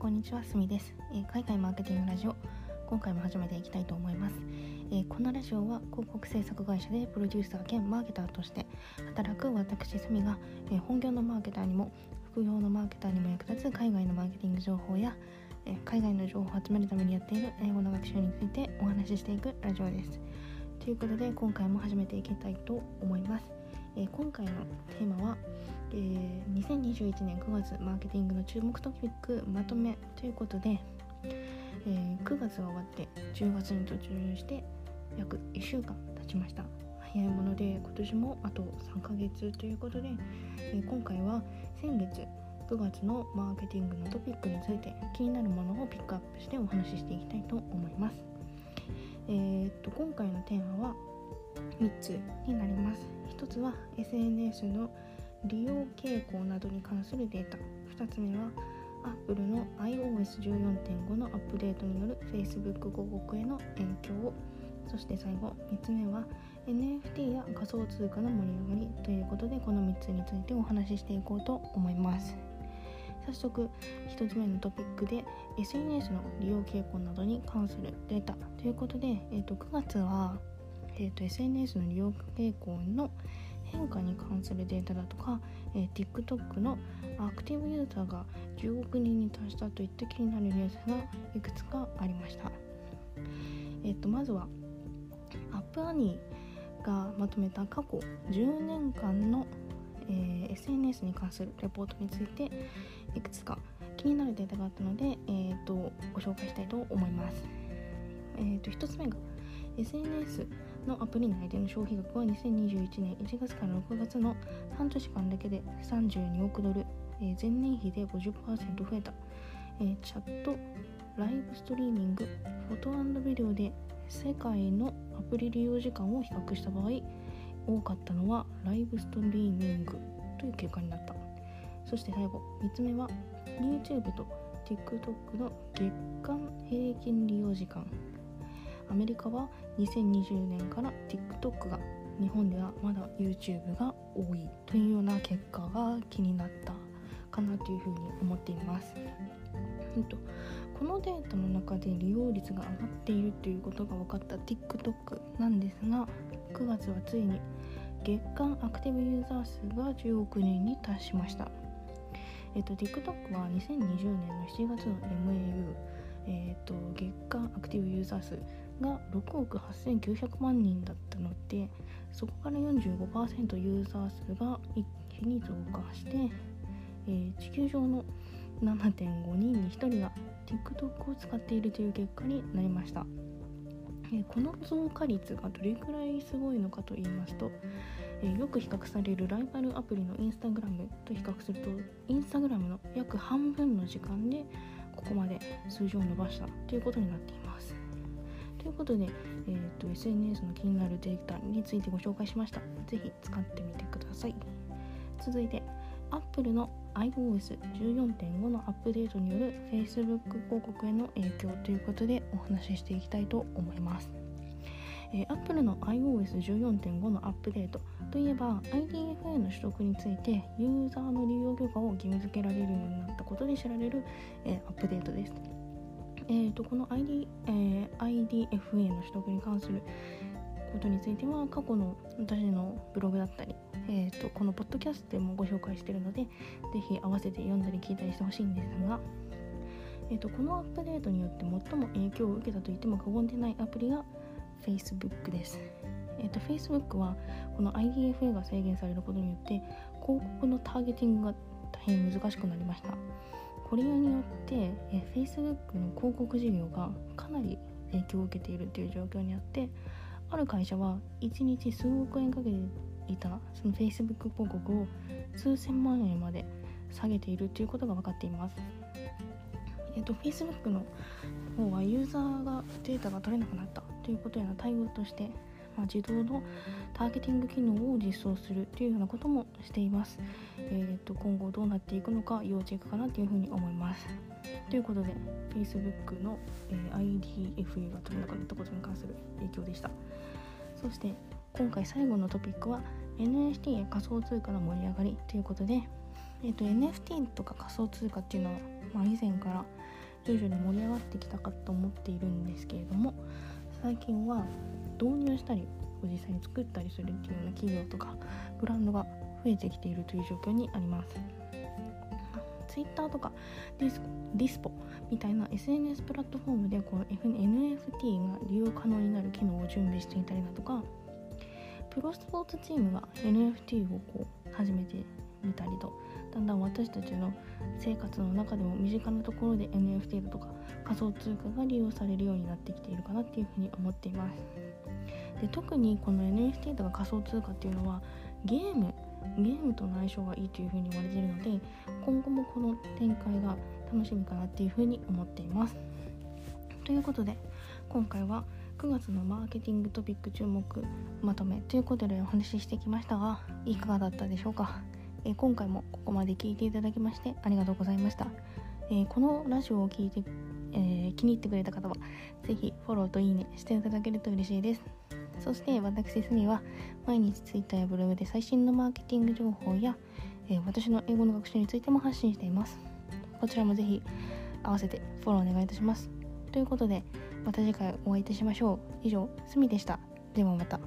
こんにちはすみです、えー、海外マーケティングラジオ。今回も始めていきたいと思います、えー、このラジオは広告制作会社でプロデューサー兼マーケターとして働く私すみが、えー、本業のマーケターにも副業のマーケターにも役立つ海外のマーケティング情報や、え海外の情報を集めるためにやっている英語の学習についてお話ししていくラジオです。ということで今回も始めていきたいと思います。え、今回のテーマは、えー、2021年9月マーケティングの注目トピックまとめということで、えー、9月が終わって10月に突入して約1週間経ちました早いもので今年もあと3ヶ月ということで、え今回は先月9月のマーケティングのトピックについて気になるものをピックアップしてお話ししていきたいと思います。えー、っと今回のテーマは3つになります。1つは SNS の利用傾向などに関するデータ。2つ目は Apple の iOS14.5 のアップデートによる Facebook 広告への影響そして最後3つ目は NFT や仮想通貨の盛り上がり。ということでこの3つについてお話ししていこうと思います。早速1つ目のトピックで SNS の利用傾向などに関するデータ。ということで、えー、と9月はえーと、SNS の利用傾向の変化に関するデータだとか、えー、TikTok のアクティブユーザーが10億人に達したといった気になるニュースがいくつかありました。えーと、まずはアップアニーがまとめた過去10年間の、えー、SNS に関するレポートについていくつか気になるデータがあったので、えーと、ご紹介したいと思います。えーと、と1つ目が SNS のアプリ内での消費額は2021年1月から6月の半年間だけで32億ドル、えー、前年比で50%増えた、えー、チャット、ライブストリーミング、フォトビデオで世界のアプリ利用時間を比較した場合多かったのはライブストリーミングという結果になった。そして最後3つ目は YouTube と TikTok の月間平均利用時間。アメリカは2020年から TikTok が日本ではまだ YouTube が多いというような結果が気になったかなというふうに思っています。このデータの中で利用率が上がっているということが分かった TikTok なんですが9月はついに月間アクティブユーザー数が10億人に達しました。えっと、TikTok は2020年の7月の MAU、えっと、月間アクティブユーザー数が6億8900万人だったのでそこから45%ユーザー数が一気に増加して、えー、地球上の7.5人に1人が TikTok を使っているという結果になりました、えー、この増加率がどれくらいすごいのかと言いますと、えー、よく比較されるライバルアプリの Instagram と比較すると Instagram の約半分の時間でここまで数字を伸ばしたということになっています。ということで、えーと、SNS の気になるデータについてご紹介しました。ぜひ使ってみてください。続いて、Apple の iOS14.5 のアップデートによる Facebook 広告への影響ということでお話ししていきたいと思います。えー、Apple の iOS14.5 のアップデートといえば IDFA の取得についてユーザーの利用許可を義務付けられるようになったことで知られる、えー、アップデートです。えーと、この ID、えー、IDFA の取得に関することについては過去の私のブログだったり、えーと、このポッドキャストでもご紹介しているのでぜひ合わせて読んだり聞いたりしてほしいんですが、えーと、このアップデートによって最も影響を受けたと言っても過言でないアプリが Facebook です。えーと、Facebook はこの IDFA が制限されることによって広告のターゲティングが大変難しくなりました。これによってえ Facebook の広告事業がかなり影響を受けているという状況にあってある会社は1日数億円かけていたその Facebook 広告を数千万円まで下げているということが分かっています。えっと、Facebook の方はユーザーがデータが取れなくなったということへの対応としてまあ、自動のターゲティング機能を実装するというようなこともしています。えーと、今後どうなっていくのか要チェックかなというふうに思います。ということで Facebook の、え、IDFA が取れなくなったことに関する影響でした。そして今回最後のトピックは NFT や仮想通貨の盛り上がりということで、えーと、NFT とか仮想通貨っていうのは、まあ、以前から徐々に盛り上がってきたかと思っているんですけれども最近は導入したり実際に作ったりするっていうような企業とかブランドが増えてきているという状況にあります。Twitter とかディスディスコードみたいな SNS プラットフォームでこう NFT が利用可能になる機能を準備していたりだとかプロスポーツチームが NFT をこう始めてみたりとだんだん私たちの生活の中でも身近なところで NFT だとか仮想通貨が利用されるようになってきているかなっていうふうに思っています。で特にこの NFT とか仮想通貨っていうのはゲームゲームとの相性がいいというふうに言われているので今後もこの展開が楽しみかなっていうふうに思っています。ということで今回は9月のマーケティングトピック注目まとめということでお話ししてきましたがいかがだったでしょうか、え今回もここまで聞いていただきましてありがとうございました、えこのラジオを聞いて、え、気に入ってくれた方は是非フォローといいねしていただけると嬉しいです。そして私すみは毎日 Twitter やブログで最新のマーケティング情報や、え、私の英語の学習についても発信しています。こちらもぜひ合わせてフォローお願いいたします。ということでまた次回お会いいたしましょう。以上すみでした。ではまた。